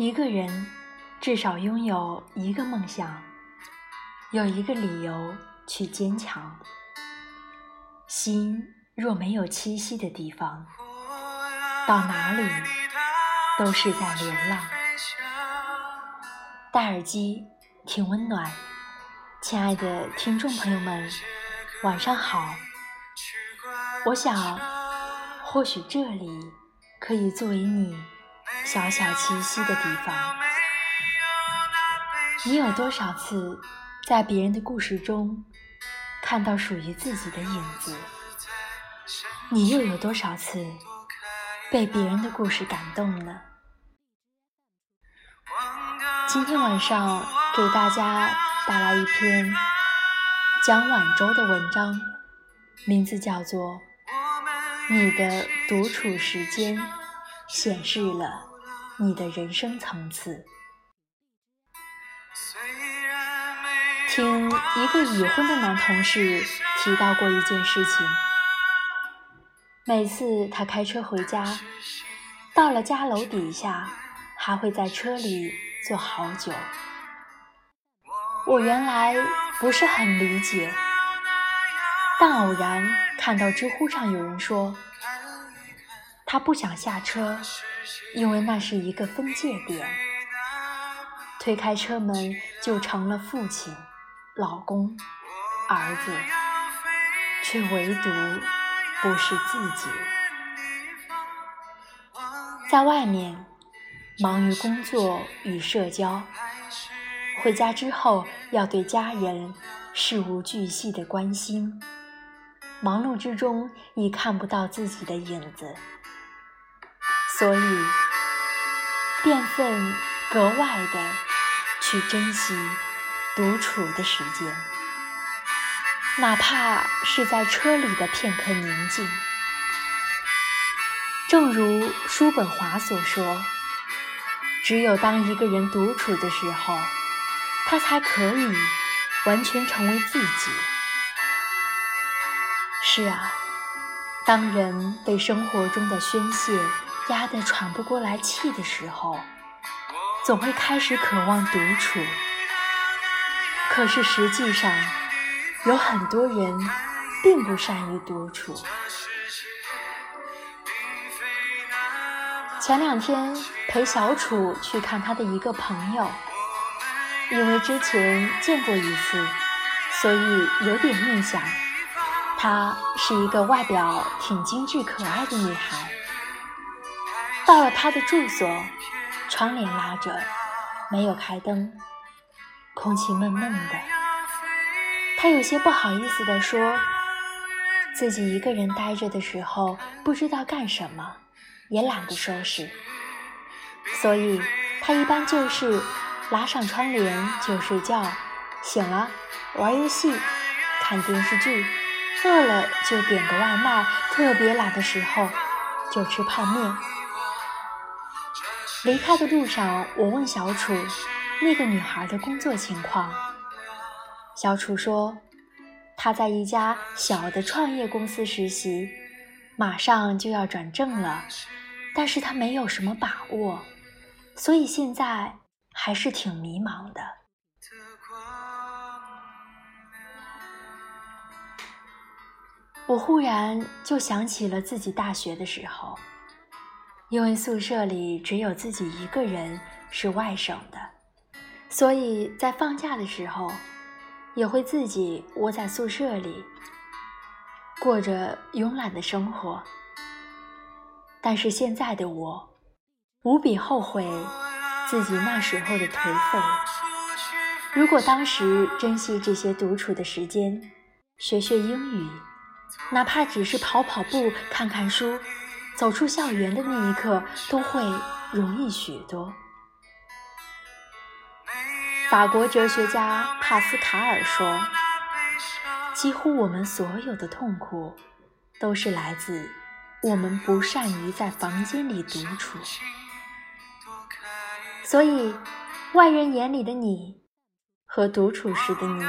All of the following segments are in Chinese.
一个人至少拥有一个梦想，有一个理由去坚强。心若没有栖息的地方，到哪里都是在流浪。戴耳机，挺温暖。亲爱的听众朋友们，晚上好。我想，或许这里可以作为你小小栖息的地方。你有多少次在别人的故事中看到属于自己的影子？你又有多少次被别人的故事感动呢？今天晚上给大家带来一篇蒋晚舟的文章，名字叫做。你的独处时间显示了你的人生层次。听一个已婚的男同事提到过一件事情：每次他开车回家，到了家楼底下，还会在车里坐好久。我原来不是很理解。但偶然看到知乎上有人说，他不想下车，因为那是一个分界点。推开车门就成了父亲、老公、儿子，却唯独不是自己。在外面忙于工作与社交，回家之后要对家人事无巨细的关心。忙碌之中已看不到自己的影子，所以变分格外的去珍惜独处的时间，哪怕是在车里的片刻宁静。正如叔本华所说：“只有当一个人独处的时候，他才可以完全成为自己。”是啊，当人被生活中的宣泄压得喘不过来气的时候，总会开始渴望独处。可是实际上，有很多人并不善于独处。前两天陪小楚去看他的一个朋友，因为之前见过一次，所以有点印象。她是一个外表挺精致可爱的女孩。到了他的住所，窗帘拉着，没有开灯，空气闷闷的。他有些不好意思地说：“自己一个人待着的时候，不知道干什么，也懒得收拾，所以他一般就是拉上窗帘就睡觉，醒了玩游戏，看电视剧。”饿了就点个外卖，特别懒的时候就吃泡面。离开的路上，我问小楚那个女孩的工作情况。小楚说，她在一家小的创业公司实习，马上就要转正了，但是她没有什么把握，所以现在还是挺迷茫的。我忽然就想起了自己大学的时候，因为宿舍里只有自己一个人是外省的，所以在放假的时候，也会自己窝在宿舍里，过着慵懒的生活。但是现在的我，无比后悔自己那时候的颓废。如果当时珍惜这些独处的时间，学学英语。哪怕只是跑跑步、看看书，走出校园的那一刻，都会容易许多。法国哲学家帕斯卡尔说：“几乎我们所有的痛苦，都是来自我们不善于在房间里独处。”所以，外人眼里的你和独处时的你，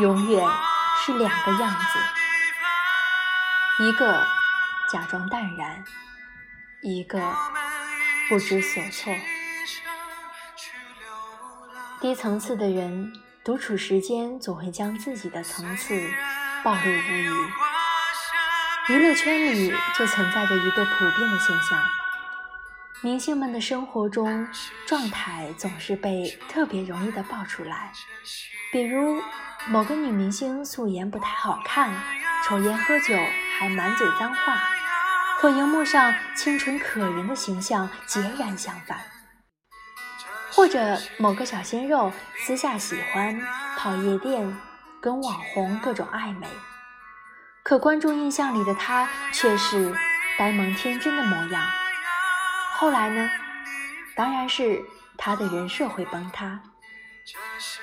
永远是两个样子。一个假装淡然，一个不知所措。低层次的人独处时间总会将自己的层次暴露无遗。娱乐圈里就存在着一个普遍的现象：明星们的生活中状态总是被特别容易的爆出来，比如某个女明星素颜不太好看，抽烟喝酒还满嘴脏话，和荧幕上清纯可人的形象截然相反；或者某个小鲜肉私下喜欢跑夜店，跟网红各种暧昧。可观众印象里的他却是呆萌天真的模样。后来呢？当然是他的人设会崩塌。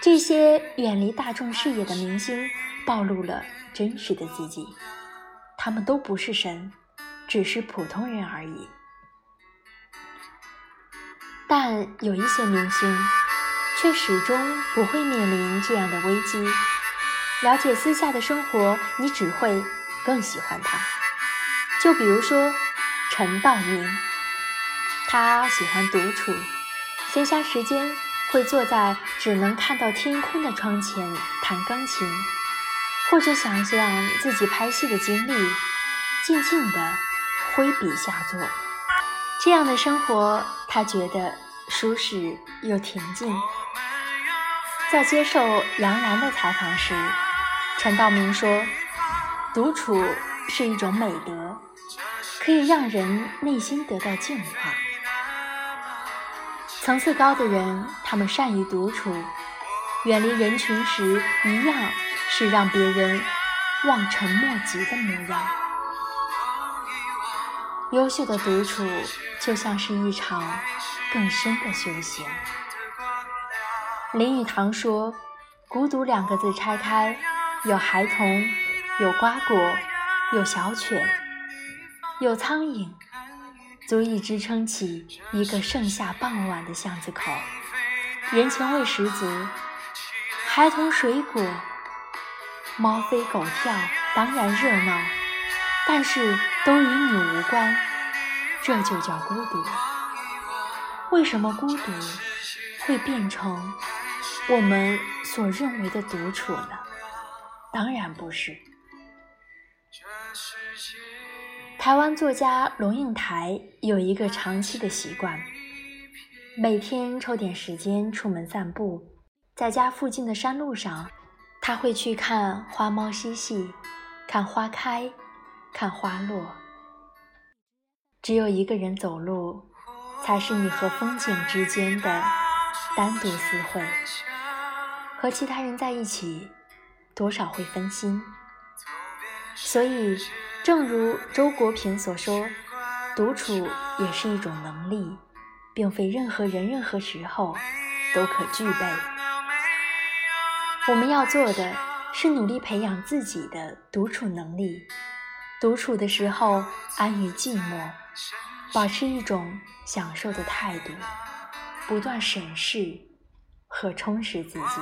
这些远离大众视野的明星暴露了真实的自己，他们都不是神，只是普通人而已。但有一些明星却始终不会面临这样的危机。了解私下的生活，你只会更喜欢他。就比如说陈道明，他喜欢独处，闲暇时间会坐在只能看到天空的窗前弹钢琴，或者想象自己拍戏的经历，静静的挥笔下作。这样的生活，他觉得舒适又恬静。在接受杨澜的采访时。陈道明说：“独处是一种美德，可以让人内心得到净化。层次高的人，他们善于独处，远离人群时，一样是让别人望尘莫及的模样。优秀的独处，就像是一场更深的修行。”林语堂说：“孤独两个字拆开。”有孩童，有瓜果，有小犬，有苍蝇，足以支撑起一个盛夏傍晚的巷子口，人情味十足。孩童、水果、猫飞狗跳，当然热闹，但是都与你无关，这就叫孤独。为什么孤独会变成我们所认为的独处呢？当然不是。台湾作家龙应台有一个长期的习惯，每天抽点时间出门散步，在家附近的山路上，他会去看花猫嬉戏，看花开，看花落。只有一个人走路，才是你和风景之间的单独私会，和其他人在一起。多少会分心，所以，正如周国平所说，独处也是一种能力，并非任何人、任何时候都可具备。我们要做的是努力培养自己的独处能力，独处的时候安于寂寞，保持一种享受的态度，不断审视和充实自己。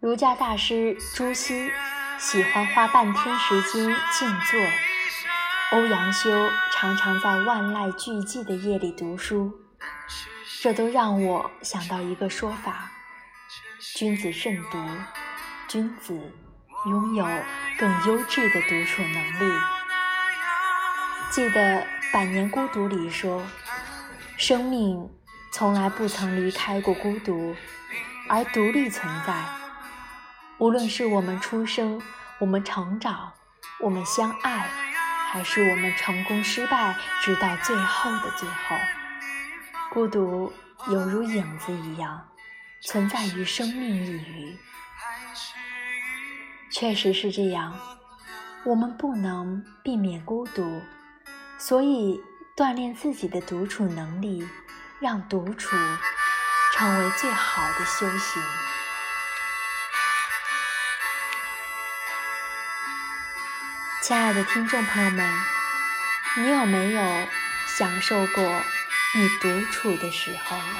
儒家大师朱熹喜欢花半天时间静坐，欧阳修常常在万籁俱寂的夜里读书，这都让我想到一个说法：君子慎独，君子拥有更优质的独处能力。记得《百年孤独》里说，生命从来不曾离开过孤独，而独立存在。无论是我们出生，我们成长，我们相爱，还是我们成功失败，直到最后的最后，孤独犹如影子一样，存在于生命一隅。确实是这样，我们不能避免孤独，所以锻炼自己的独处能力，让独处成为最好的修行。亲爱的听众朋友们，你有没有享受过你独处的时候呢？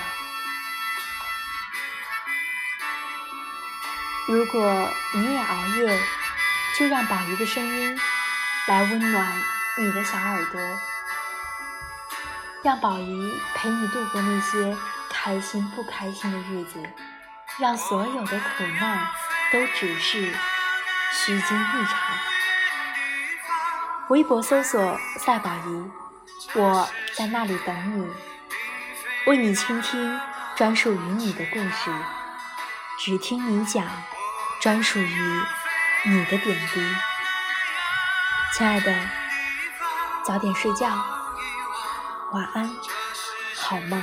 如果你也熬夜，就让宝仪的声音来温暖你的小耳朵，让宝仪陪你度过那些开心不开心的日子，让所有的苦难都只是虚惊一场。微博搜索赛宝仪，我在那里等你，为你倾听专属于你的故事，只听你讲。专属于你的点滴，亲爱的，早点睡觉，晚安，好梦。